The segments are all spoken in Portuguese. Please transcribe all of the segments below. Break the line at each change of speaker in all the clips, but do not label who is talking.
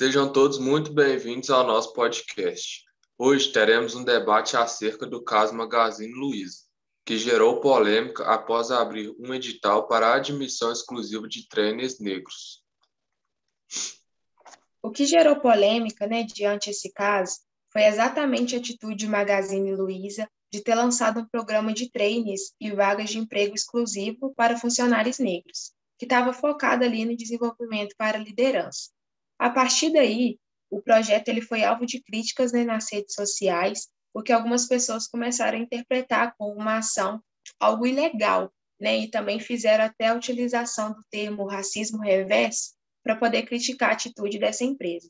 Sejam todos muito bem-vindos ao nosso podcast. Hoje teremos um debate acerca do caso Magazine Luiza, que gerou polêmica após abrir um edital para a admissão exclusiva de trainees negros.
O que gerou polêmica, né, diante esse caso, foi exatamente a atitude de Magazine Luiza de ter lançado um programa de trainees e vagas de emprego exclusivo para funcionários negros, que estava focado ali no desenvolvimento para liderança. A partir daí, o projeto ele foi alvo de críticas né, nas redes sociais, porque algumas pessoas começaram a interpretar como uma ação algo ilegal, né, e também fizeram até a utilização do termo racismo reverso para poder criticar a atitude dessa empresa.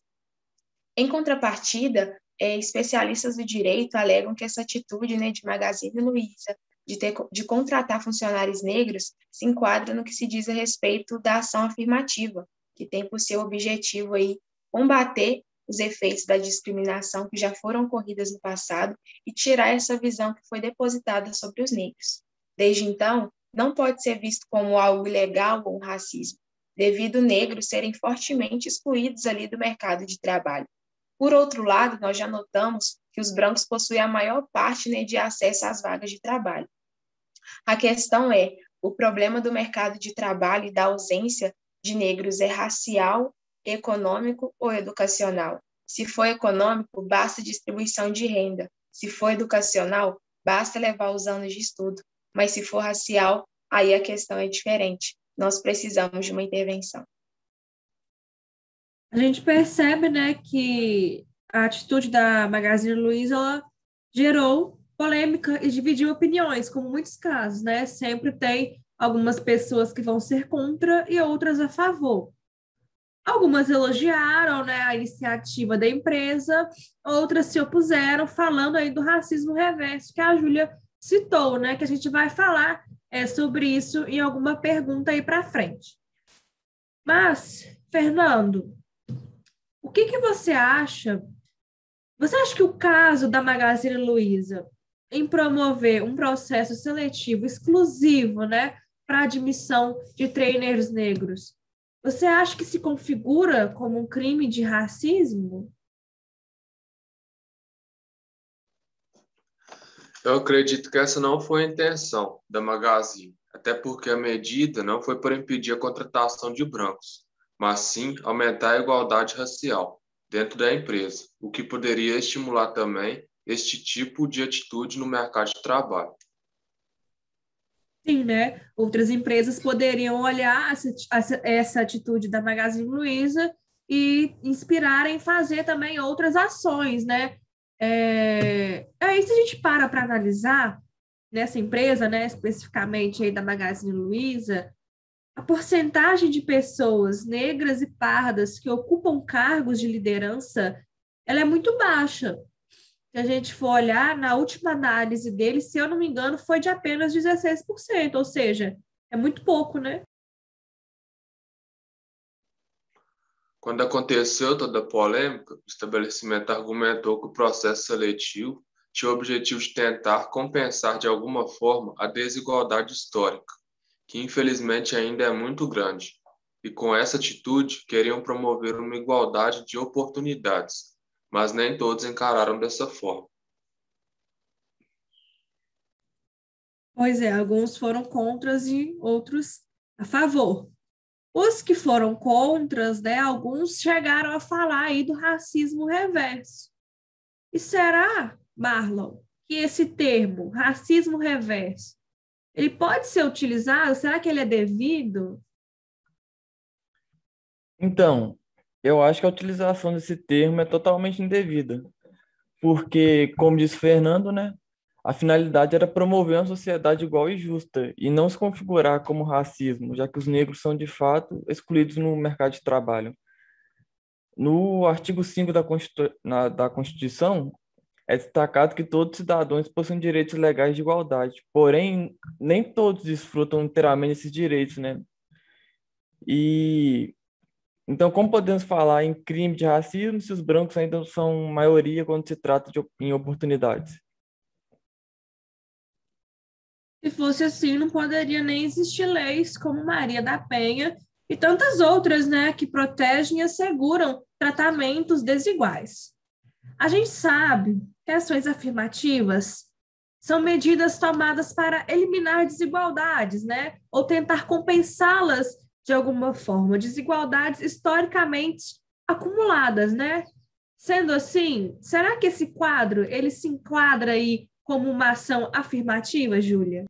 Em contrapartida, é, especialistas do direito alegam que essa atitude né, de Magazine Luiza de, ter, de contratar funcionários negros se enquadra no que se diz a respeito da ação afirmativa, que tem por seu objetivo aí combater os efeitos da discriminação que já foram ocorridas no passado e tirar essa visão que foi depositada sobre os negros. Desde então, não pode ser visto como algo ilegal ou racismo, devido negros serem fortemente excluídos ali do mercado de trabalho. Por outro lado, nós já notamos que os brancos possuem a maior parte né, de acesso às vagas de trabalho. A questão é, o problema do mercado de trabalho e da ausência de negros é racial, econômico ou educacional? Se for econômico, basta distribuição de renda. Se for educacional, basta levar os anos de estudo. Mas se for racial, aí a questão é diferente. Nós precisamos de uma intervenção
a gente percebe né, que a atitude da Magazine Luiza gerou polêmica e dividiu opiniões, como muitos casos, né? Sempre tem algumas pessoas que vão ser contra e outras a favor. Algumas elogiaram né, a iniciativa da empresa, outras se opuseram, falando aí do racismo reverso, que a Júlia citou, né? Que a gente vai falar é, sobre isso em alguma pergunta aí para frente. Mas, Fernando, o que, que você acha? Você acha que o caso da Magazine Luiza em promover um processo seletivo exclusivo, né, para admissão de trainers negros, você acha que se configura como um crime de racismo?
Eu acredito que essa não foi a intenção da Magazine, até porque a medida não foi para impedir a contratação de brancos, mas sim aumentar a igualdade racial dentro da empresa, o que poderia estimular também este tipo de atitude no mercado de trabalho.
Sim, né? Outras empresas poderiam olhar essa, atitude da Magazine Luiza e inspirar em fazer também outras ações, né? É... Aí, se a gente para para analisar nessa empresa, né, especificamente aí da Magazine Luiza, a porcentagem de pessoas negras e pardas que ocupam cargos de liderança ela é muito baixa. Se a gente for olhar, na última análise dele, se eu não me engano, foi de apenas 16%, ou seja, é muito pouco, né?
Quando aconteceu toda a polêmica, o estabelecimento argumentou que o processo seletivo tinha o objetivo de tentar compensar de alguma forma a desigualdade histórica que infelizmente ainda é muito grande, e com essa atitude queriam promover uma igualdade de oportunidades, mas nem todos encararam dessa forma.
Pois é, alguns foram contras e outros a favor. Os que foram contras, né, alguns chegaram a falar aí do racismo reverso. E será, Marlon, que esse termo, racismo reverso, ele pode ser utilizado? Será que ele é devido?
Então, eu acho que a utilização desse termo é totalmente indevida, porque, como disse Fernando, né, a finalidade era promover uma sociedade igual e justa e não se configurar como racismo, já que os negros são de fato excluídos no mercado de trabalho. No artigo 5 da, Constitu... da Constituição, é destacado que todos os cidadãos possuem direitos legais de igualdade, porém, nem todos desfrutam inteiramente desses direitos, né? E então, como podemos falar em crime de racismo se os brancos ainda são maioria quando se trata de em oportunidades?
Se fosse assim, não poderia nem existir leis como Maria da Penha e tantas outras, né, que protegem e asseguram tratamentos desiguais. A gente sabe que ações afirmativas são medidas tomadas para eliminar desigualdades, né, ou tentar compensá-las de alguma forma, desigualdades historicamente acumuladas, né? Sendo assim, será que esse quadro ele se enquadra aí como uma ação afirmativa, Júlia?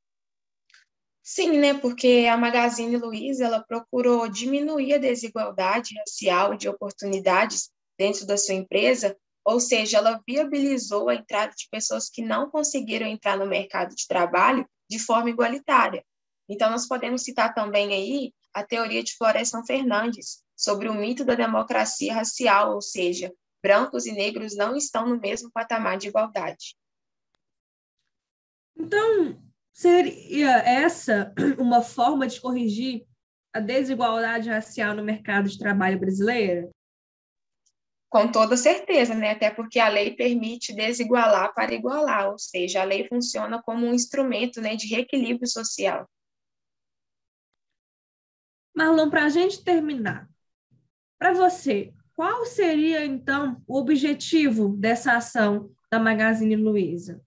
Sim, né? Porque a Magazine Luiza ela procurou diminuir a desigualdade racial de oportunidades dentro da sua empresa, ou seja, ela viabilizou a entrada de pessoas que não conseguiram entrar no mercado de trabalho de forma igualitária. Então, nós podemos citar também aí a teoria de Florestan Fernandes sobre o mito da democracia racial, ou seja, brancos e negros não estão no mesmo patamar de igualdade.
Então, seria essa uma forma de corrigir a desigualdade racial no mercado de trabalho brasileiro?
Com toda certeza, né? Até porque a lei permite desigualar para igualar, ou seja, a lei funciona como um instrumento né, de reequilíbrio social.
Marlon, para a gente terminar, para você, qual seria então o objetivo dessa ação da Magazine Luiza?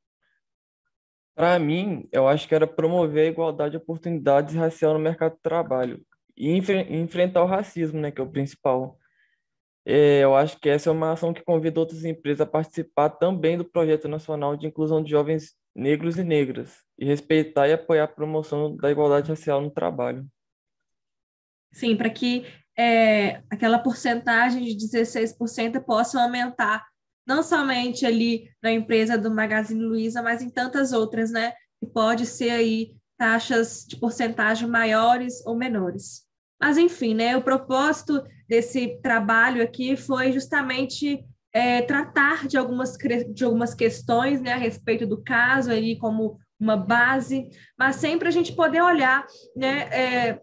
Para mim, eu acho que era promover a igualdade de oportunidades racial no mercado de trabalho e enfrentar o racismo, né, que é o principal. É, eu acho que essa é uma ação que convida outras empresas a participar também do projeto nacional de inclusão de jovens negros e negras e respeitar e apoiar a promoção da igualdade racial no trabalho.
Sim, para que é, aquela porcentagem de 16% possa aumentar, não somente ali na empresa do Magazine Luiza, mas em tantas outras, né? Que pode ser aí taxas de porcentagem maiores ou menores. Mas, enfim, né? O propósito desse trabalho aqui foi justamente é, tratar de algumas, de algumas questões né, a respeito do caso, ali, como uma base, mas sempre a gente poder olhar né, é,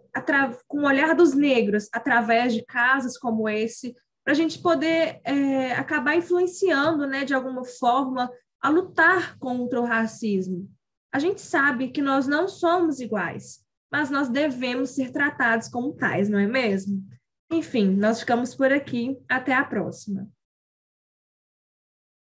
com o olhar dos negros, através de casos como esse, para a gente poder é, acabar influenciando, né, de alguma forma, a lutar contra o racismo. A gente sabe que nós não somos iguais, mas nós devemos ser tratados como tais, não é mesmo? Enfim, nós ficamos por aqui. Até a próxima.